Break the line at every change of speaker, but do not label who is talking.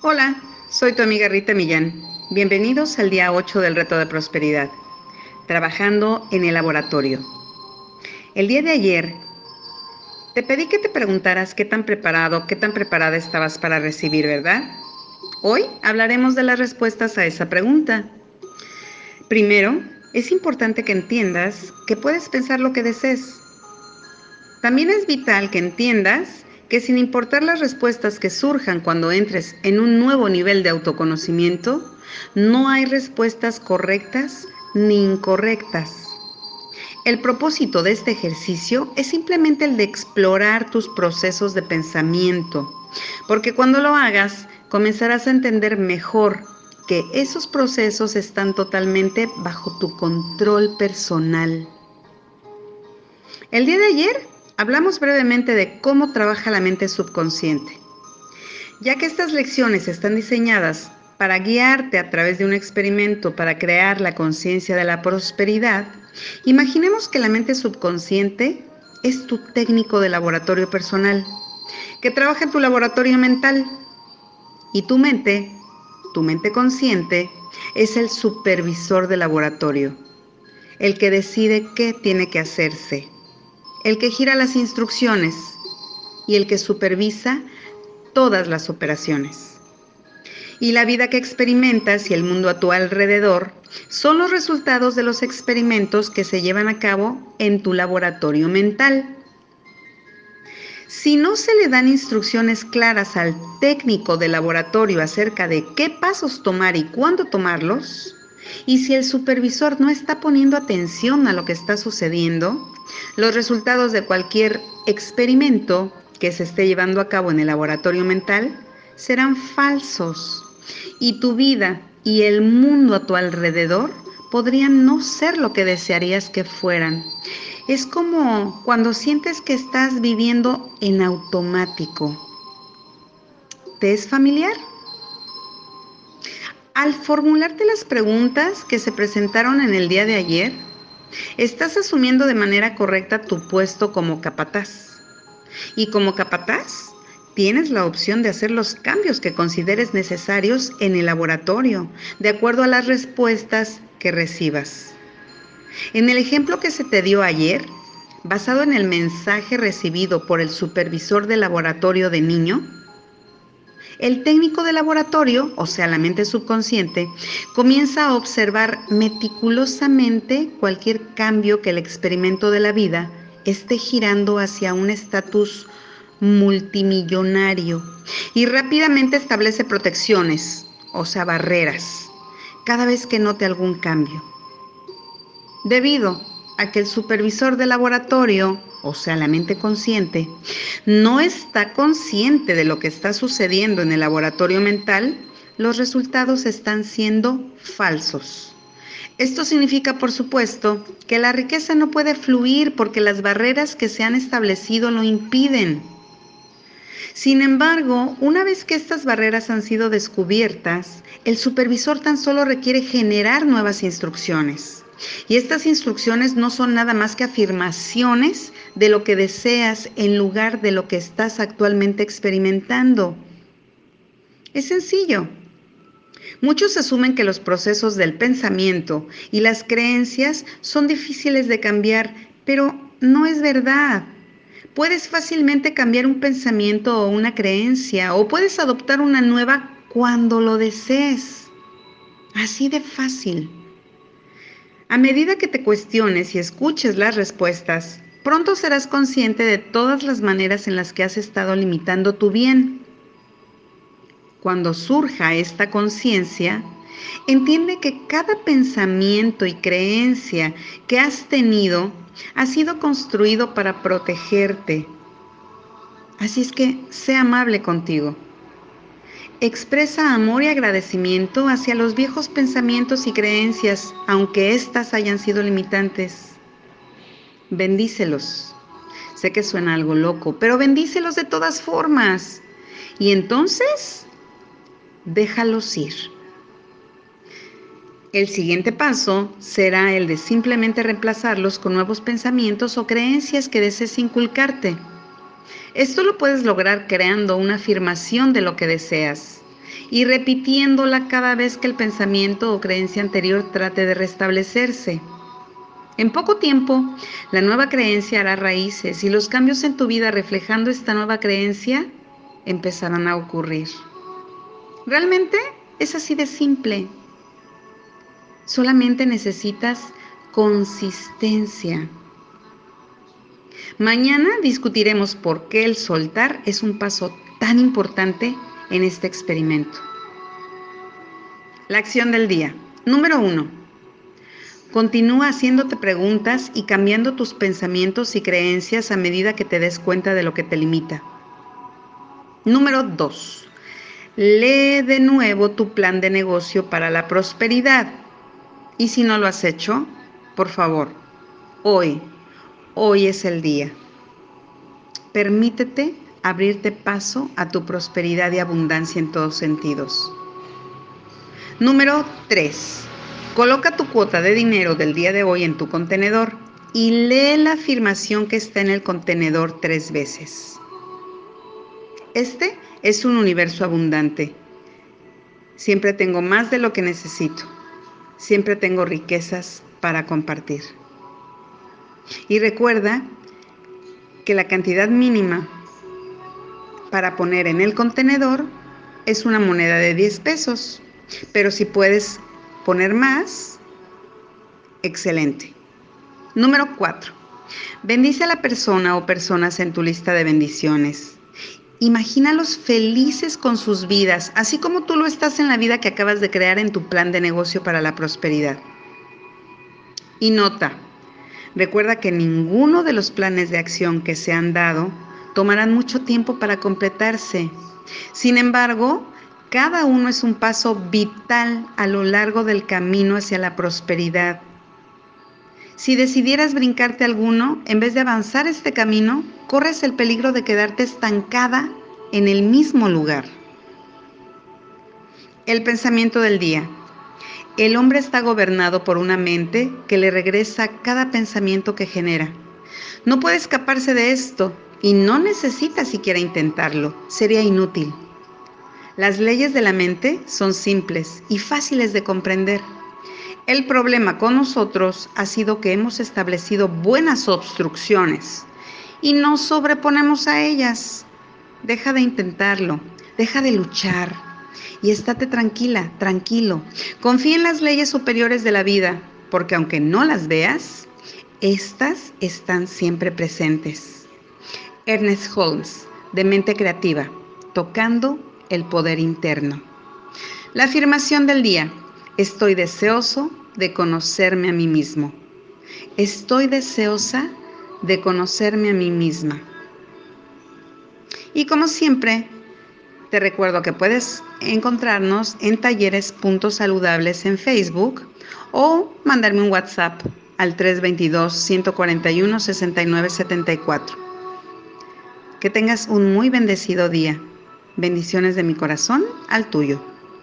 Hola, soy tu amiga Rita Millán. Bienvenidos al día 8 del reto de prosperidad, trabajando en el laboratorio. El día de ayer te pedí que te preguntaras qué tan preparado, qué tan preparada estabas para recibir, ¿verdad? Hoy hablaremos de las respuestas a esa pregunta. Primero, es importante que entiendas que puedes pensar lo que desees. También es vital que entiendas que sin importar las respuestas que surjan cuando entres en un nuevo nivel de autoconocimiento, no hay respuestas correctas ni incorrectas. El propósito de este ejercicio es simplemente el de explorar tus procesos de pensamiento, porque cuando lo hagas comenzarás a entender mejor que esos procesos están totalmente bajo tu control personal. El día de ayer hablamos brevemente de cómo trabaja la mente subconsciente. Ya que estas lecciones están diseñadas para guiarte a través de un experimento para crear la conciencia de la prosperidad, imaginemos que la mente subconsciente es tu técnico de laboratorio personal, que trabaja en tu laboratorio mental. Y tu mente, tu mente consciente, es el supervisor del laboratorio, el que decide qué tiene que hacerse el que gira las instrucciones y el que supervisa todas las operaciones. Y la vida que experimentas y el mundo a tu alrededor son los resultados de los experimentos que se llevan a cabo en tu laboratorio mental. Si no se le dan instrucciones claras al técnico de laboratorio acerca de qué pasos tomar y cuándo tomarlos, y si el supervisor no está poniendo atención a lo que está sucediendo, los resultados de cualquier experimento que se esté llevando a cabo en el laboratorio mental serán falsos y tu vida y el mundo a tu alrededor podrían no ser lo que desearías que fueran. Es como cuando sientes que estás viviendo en automático. ¿Te es familiar? Al formularte las preguntas que se presentaron en el día de ayer, estás asumiendo de manera correcta tu puesto como capataz. Y como capataz, tienes la opción de hacer los cambios que consideres necesarios en el laboratorio, de acuerdo a las respuestas que recibas. En el ejemplo que se te dio ayer, basado en el mensaje recibido por el supervisor del laboratorio de niño, el técnico de laboratorio, o sea, la mente subconsciente, comienza a observar meticulosamente cualquier cambio que el experimento de la vida esté girando hacia un estatus multimillonario y rápidamente establece protecciones, o sea, barreras, cada vez que note algún cambio. Debido a que el supervisor de laboratorio o sea, la mente consciente, no está consciente de lo que está sucediendo en el laboratorio mental, los resultados están siendo falsos. Esto significa, por supuesto, que la riqueza no puede fluir porque las barreras que se han establecido lo impiden. Sin embargo, una vez que estas barreras han sido descubiertas, el supervisor tan solo requiere generar nuevas instrucciones. Y estas instrucciones no son nada más que afirmaciones de lo que deseas en lugar de lo que estás actualmente experimentando. Es sencillo. Muchos asumen que los procesos del pensamiento y las creencias son difíciles de cambiar, pero no es verdad. Puedes fácilmente cambiar un pensamiento o una creencia o puedes adoptar una nueva cuando lo desees. Así de fácil. A medida que te cuestiones y escuches las respuestas, pronto serás consciente de todas las maneras en las que has estado limitando tu bien. Cuando surja esta conciencia, entiende que cada pensamiento y creencia que has tenido ha sido construido para protegerte. Así es que sé amable contigo. Expresa amor y agradecimiento hacia los viejos pensamientos y creencias, aunque éstas hayan sido limitantes. Bendícelos. Sé que suena algo loco, pero bendícelos de todas formas. Y entonces, déjalos ir. El siguiente paso será el de simplemente reemplazarlos con nuevos pensamientos o creencias que desees inculcarte. Esto lo puedes lograr creando una afirmación de lo que deseas. y repitiéndola cada vez que el pensamiento o creencia anterior trate de restablecerse. En poco tiempo, la nueva creencia hará raíces y los cambios en tu vida reflejando esta nueva creencia empezarán a ocurrir. Realmente es así de simple. Solamente necesitas consistencia. Mañana discutiremos por qué el soltar es un paso tan importante en este experimento. La acción del día. Número uno. Continúa haciéndote preguntas y cambiando tus pensamientos y creencias a medida que te des cuenta de lo que te limita. Número 2. Lee de nuevo tu plan de negocio para la prosperidad. Y si no lo has hecho, por favor, hoy, hoy es el día. Permítete abrirte paso a tu prosperidad y abundancia en todos sentidos. Número 3. Coloca tu cuota de dinero del día de hoy en tu contenedor y lee la afirmación que está en el contenedor tres veces. Este es un universo abundante. Siempre tengo más de lo que necesito. Siempre tengo riquezas para compartir. Y recuerda que la cantidad mínima para poner en el contenedor es una moneda de 10 pesos. Pero si puedes poner más, excelente. Número 4. Bendice a la persona o personas en tu lista de bendiciones. Imagínalos felices con sus vidas, así como tú lo estás en la vida que acabas de crear en tu plan de negocio para la prosperidad. Y nota, recuerda que ninguno de los planes de acción que se han dado tomarán mucho tiempo para completarse. Sin embargo, cada uno es un paso vital a lo largo del camino hacia la prosperidad. Si decidieras brincarte alguno, en vez de avanzar este camino, corres el peligro de quedarte estancada en el mismo lugar. El pensamiento del día. El hombre está gobernado por una mente que le regresa cada pensamiento que genera. No puede escaparse de esto y no necesita siquiera intentarlo, sería inútil. Las leyes de la mente son simples y fáciles de comprender. El problema con nosotros ha sido que hemos establecido buenas obstrucciones y nos sobreponemos a ellas. Deja de intentarlo, deja de luchar y estate tranquila, tranquilo. Confía en las leyes superiores de la vida, porque aunque no las veas, estas están siempre presentes. Ernest Holmes, de Mente Creativa, tocando el poder interno. La afirmación del día, estoy deseoso de conocerme a mí mismo. Estoy deseosa de conocerme a mí misma. Y como siempre, te recuerdo que puedes encontrarnos en talleres puntos saludables en Facebook o mandarme un WhatsApp al 322 141 6974. Que tengas un muy bendecido día. Bendiciones de mi corazón al tuyo.